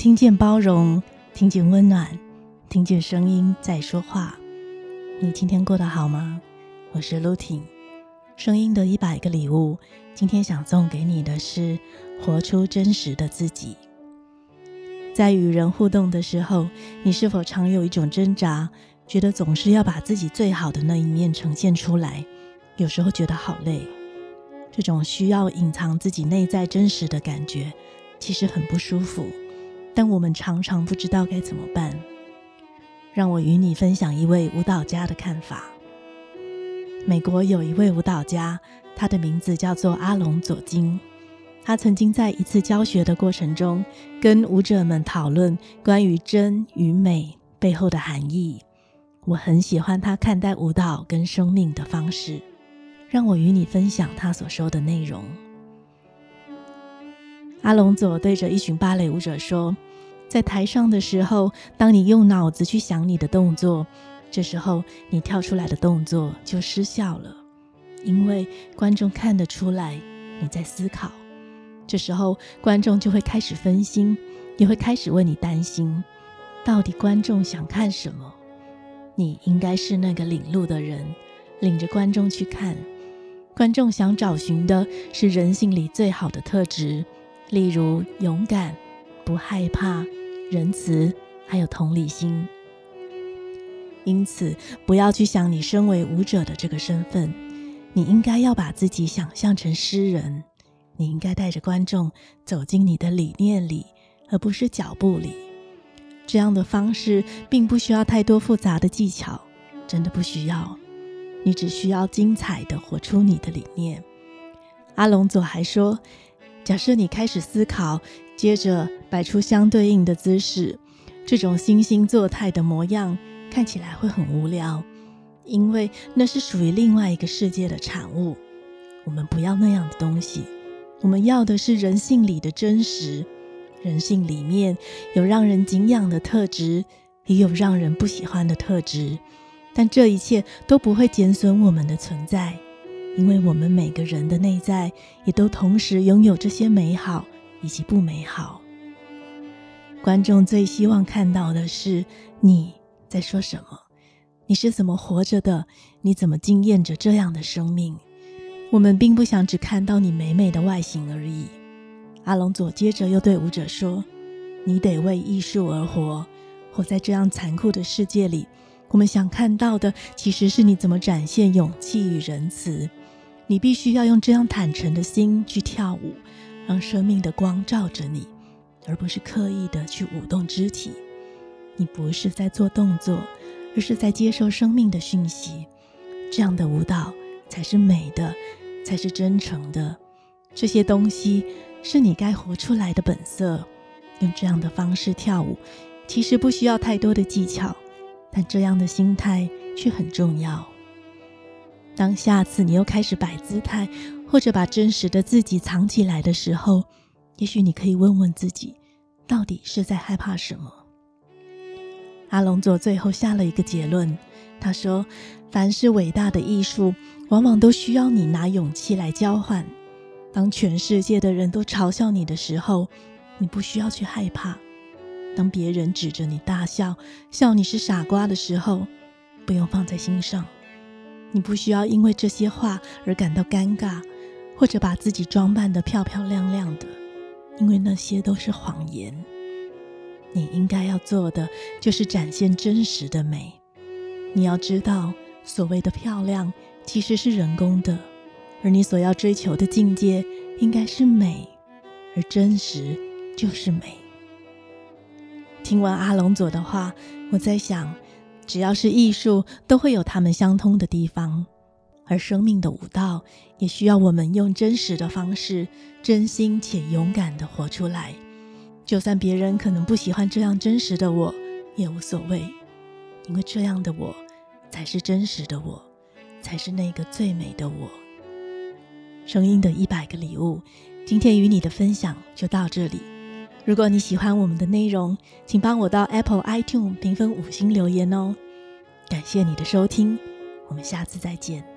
听见包容，听见温暖，听见声音在说话。你今天过得好吗？我是露婷，声音的一百个礼物。今天想送给你的是活出真实的自己。在与人互动的时候，你是否常有一种挣扎，觉得总是要把自己最好的那一面呈现出来？有时候觉得好累，这种需要隐藏自己内在真实的感觉，其实很不舒服。但我们常常不知道该怎么办。让我与你分享一位舞蹈家的看法。美国有一位舞蹈家，他的名字叫做阿隆佐金。他曾经在一次教学的过程中，跟舞者们讨论关于真与美背后的含义。我很喜欢他看待舞蹈跟生命的方式。让我与你分享他所说的内容。阿隆佐对着一群芭蕾舞者说：“在台上的时候，当你用脑子去想你的动作，这时候你跳出来的动作就失效了，因为观众看得出来你在思考。这时候观众就会开始分心，也会开始为你担心，到底观众想看什么？你应该是那个领路的人，领着观众去看。”观众想找寻的是人性里最好的特质，例如勇敢、不害怕、仁慈，还有同理心。因此，不要去想你身为舞者的这个身份，你应该要把自己想象成诗人。你应该带着观众走进你的理念里，而不是脚步里。这样的方式并不需要太多复杂的技巧，真的不需要。你只需要精彩的活出你的理念。阿隆佐还说，假设你开始思考，接着摆出相对应的姿势，这种惺惺作态的模样看起来会很无聊，因为那是属于另外一个世界的产物。我们不要那样的东西，我们要的是人性里的真实。人性里面有让人敬仰的特质，也有让人不喜欢的特质。但这一切都不会减损我们的存在，因为我们每个人的内在也都同时拥有这些美好以及不美好。观众最希望看到的是你在说什么，你是怎么活着的，你怎么经验着这样的生命。我们并不想只看到你美美的外形而已。阿隆佐接着又对舞者说：“你得为艺术而活，活在这样残酷的世界里。”我们想看到的其实是你怎么展现勇气与仁慈。你必须要用这样坦诚的心去跳舞，让生命的光照着你，而不是刻意的去舞动肢体。你不是在做动作，而是在接受生命的讯息。这样的舞蹈才是美的，才是真诚的。这些东西是你该活出来的本色。用这样的方式跳舞，其实不需要太多的技巧。但这样的心态却很重要。当下次你又开始摆姿态，或者把真实的自己藏起来的时候，也许你可以问问自己，到底是在害怕什么？阿隆佐最后下了一个结论，他说：“凡是伟大的艺术，往往都需要你拿勇气来交换。当全世界的人都嘲笑你的时候，你不需要去害怕。”当别人指着你大笑，笑你是傻瓜的时候，不用放在心上。你不需要因为这些话而感到尴尬，或者把自己装扮得漂漂亮亮的，因为那些都是谎言。你应该要做的就是展现真实的美。你要知道，所谓的漂亮其实是人工的，而你所要追求的境界应该是美，而真实就是美。听完阿隆佐的话，我在想，只要是艺术，都会有他们相通的地方。而生命的舞蹈，也需要我们用真实的方式，真心且勇敢地活出来。就算别人可能不喜欢这样真实的我，也无所谓，因为这样的我，才是真实的我，才是那个最美的我。声音的一百个礼物，今天与你的分享就到这里。如果你喜欢我们的内容，请帮我到 Apple iTunes 评分五星留言哦。感谢你的收听，我们下次再见。